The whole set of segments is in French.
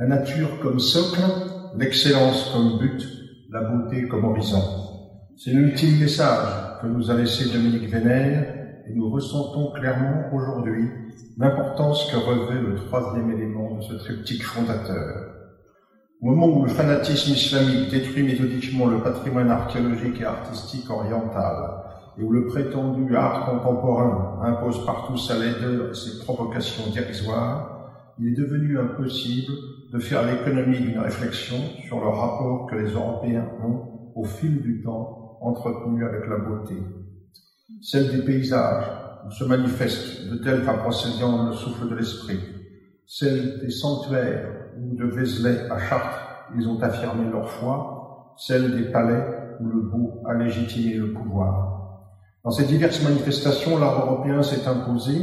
La nature comme socle, l'excellence comme but, la beauté comme horizon. C'est l'ultime message que nous a laissé Dominique Vénère et nous ressentons clairement aujourd'hui l'importance que revêt le troisième élément de ce triptyque fondateur. Au moment où le fanatisme islamique détruit méthodiquement le patrimoine archéologique et artistique oriental, et où le prétendu art contemporain impose partout sa laideur et ses provocations dérisoires, il est devenu impossible de faire l'économie d'une réflexion sur le rapport que les Européens ont, au fil du temps, entretenu avec la beauté. Celle des paysages, où se manifeste de tel qu'un procédant le souffle de l'esprit. Celle des sanctuaires, où de Vézelay à Chartres, ils ont affirmé leur foi. Celle des palais, où le beau a légitimé le pouvoir. Dans ces diverses manifestations, l'art européen s'est imposé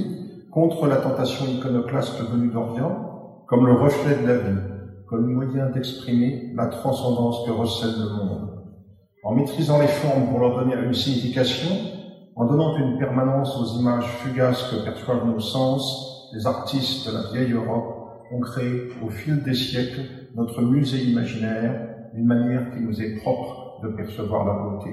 contre la tentation iconoclaste venue d'Orient, comme le reflet de la vie, comme moyen d'exprimer la transcendance que recèle le monde. En maîtrisant les formes pour leur donner une signification, en donnant une permanence aux images fugaces que perçoivent nos sens, les artistes de la vieille Europe ont créé au fil des siècles notre musée imaginaire, d'une manière qui nous est propre de percevoir la beauté.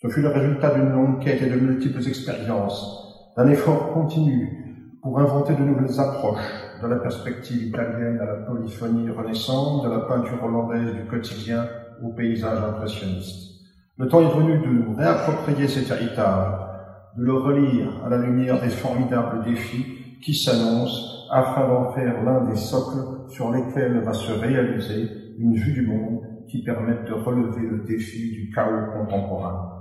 Ce fut le résultat d'une longue quête et de multiples expériences, d'un effort continu pour inventer de nouvelles approches de la perspective italienne à la polyphonie renaissante, de la peinture hollandaise du quotidien au paysage impressionniste. Le temps est venu de nous réapproprier cet héritage, de le relire à la lumière des formidables défis qui s'annoncent afin d'en faire l'un des socles sur lesquels va se réaliser une vue du monde qui permette de relever le défi du chaos contemporain.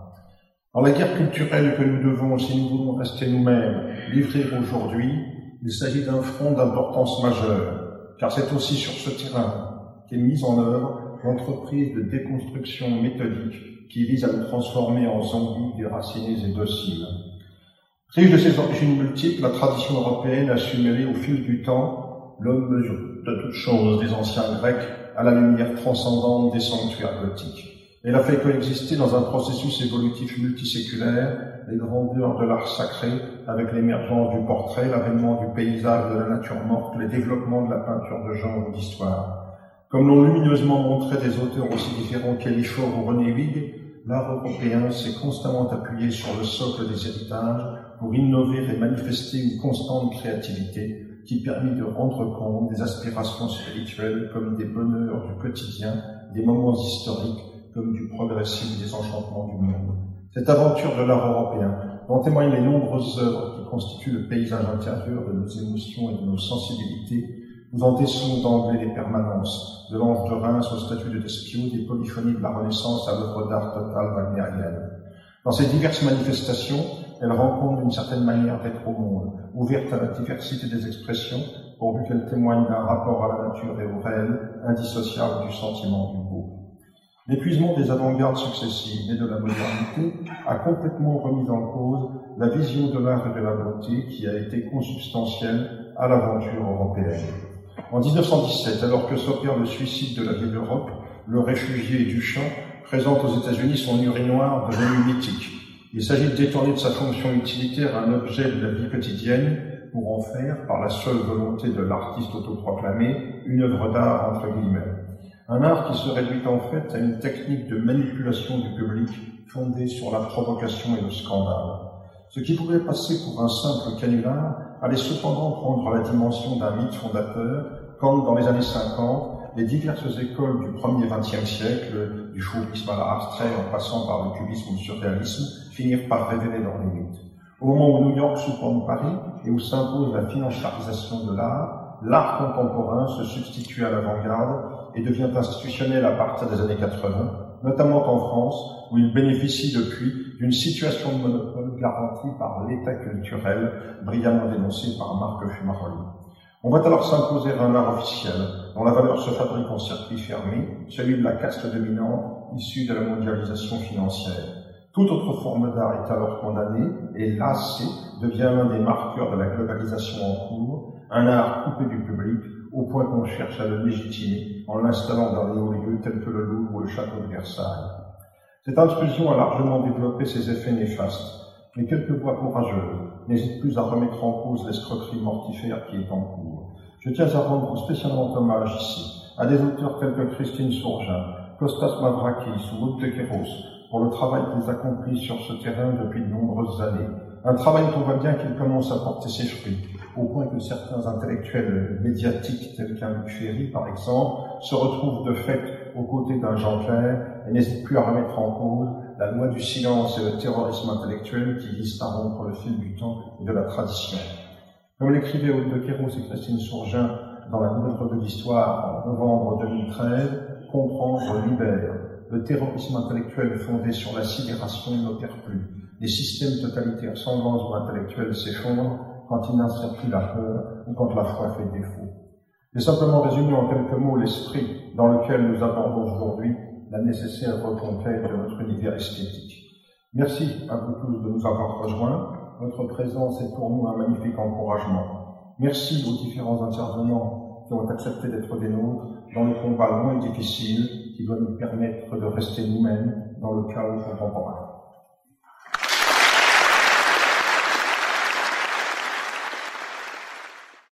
Dans la guerre culturelle que nous devons, si nous voulons rester nous-mêmes, livrer aujourd'hui, il s'agit d'un front d'importance majeure, car c'est aussi sur ce terrain qu'est mise en œuvre l'entreprise de déconstruction méthodique qui vise à nous transformer en zombies déracinés et dociles. Riche de ses origines multiples, la tradition européenne a su au fil du temps l'homme de toutes choses des anciens Grecs à la lumière transcendante des sanctuaires gothiques. Elle a fait coexister dans un processus évolutif multiséculaire les grandeurs de l'art sacré avec l'émergence du portrait, l'avènement du paysage de la nature morte, le développement de la peinture de genre ou d'histoire. Comme l'ont lumineusement montré des auteurs aussi différents qu'Elifor ou René Huyghe, l'art européen s'est constamment appuyé sur le socle des héritages pour innover et manifester une constante créativité qui permit de rendre compte des aspirations spirituelles comme des bonheurs du quotidien, des moments historiques comme du progressif des enchantements du monde. Cette aventure de l'art européen, dont témoignent les nombreuses œuvres qui constituent le paysage intérieur de nos émotions et de nos sensibilités, nous en décelons d'emblée les permanences, de l'ange de Reims au statut de Despion, des polyphonies de la Renaissance à l'œuvre d'art totale wagnérienne. Dans ces diverses manifestations, elles rencontrent une certaine manière d'être au monde, ouverte à la diversité des expressions, pourvu qu'elles témoignent d'un rapport à la nature et au réel, indissociable du sentiment du beau. L'épuisement des avant-gardes successives et de la modernité a complètement remis en cause la vision de l'art et de la beauté qui a été consubstantielle à l'aventure européenne. En 1917, alors que s'opère le suicide de la vieille Europe, le réfugié Duchamp présente aux États-Unis son urinoir devenu mythique. Il s'agit de détourner de sa fonction utilitaire un objet de la vie quotidienne pour en faire, par la seule volonté de l'artiste autoproclamé, une œuvre d'art entre guillemets. Un art qui se réduit en fait à une technique de manipulation du public fondée sur la provocation et le scandale. Ce qui pouvait passer pour un simple canular allait cependant prendre la dimension d'un mythe fondateur, comme dans les années 50, les diverses écoles du premier XXe siècle, du fauvisme à l'art abstrait en passant par le cubisme ou le surréalisme, finirent par révéler leurs limites. Au moment où New York surprend Paris et où s'impose la financiarisation de l'art, l'art contemporain se substitue à l'avant-garde et devient institutionnel à partir des années 80, notamment en France, où il bénéficie depuis d'une situation de monopole garantie par l'État culturel, brillamment dénoncé par Marc Fumaroli. On voit alors s'imposer un art officiel, dont la valeur se fabrique en circuit fermé, celui de la caste dominante issue de la mondialisation financière. Toute autre forme d'art est alors condamnée, et lassé devient l'un des marqueurs de la globalisation en cours, un art coupé du public, au point qu'on cherche à le légitimer en l'installant dans les hauts lieux tels que le Louvre ou le château de Versailles. Cette intrusion a largement développé ses effets néfastes, mais quelques voix courageuses n'hésitent plus à remettre en cause l'escroquerie mortifère qui est en cours. Je tiens à rendre spécialement hommage ici à des auteurs tels que Christine Sourgin, Kostas Mavrakis ou Aude Kéros pour le travail qu'ils accomplissent sur ce terrain depuis de nombreuses années. Un travail qu'on voit bien qu'il commence à porter ses fruits, au point que certains intellectuels médiatiques tels qu'un Luc par exemple, se retrouvent de fait aux côtés d'un Jean Clair et n'hésitent plus à remettre en cause la loi du silence et le terrorisme intellectuel qui visent à rompre le fil du temps et de la tradition. Comme l'écrivait Aude de Kéros et Christine Sourgin dans la Nouvelle Revue d'Histoire en novembre 2013, comprendre libère. Le terrorisme intellectuel fondé sur la sidération n'opère plus. Les systèmes totalitaires sanglants ou intellectuels s'effondrent quand il n'insère plus la peur ou quand la foi fait défaut. J'ai simplement résumé en quelques mots l'esprit dans lequel nous abordons aujourd'hui la nécessaire reconquête de notre univers esthétique. Merci à vous tous de nous avoir rejoints. Votre présence est pour nous un magnifique encouragement. Merci aux différents intervenants qui ont accepté d'être des nôtres dans le combat long et difficile qui doit nous permettre de rester nous-mêmes dans le chaos contemporain.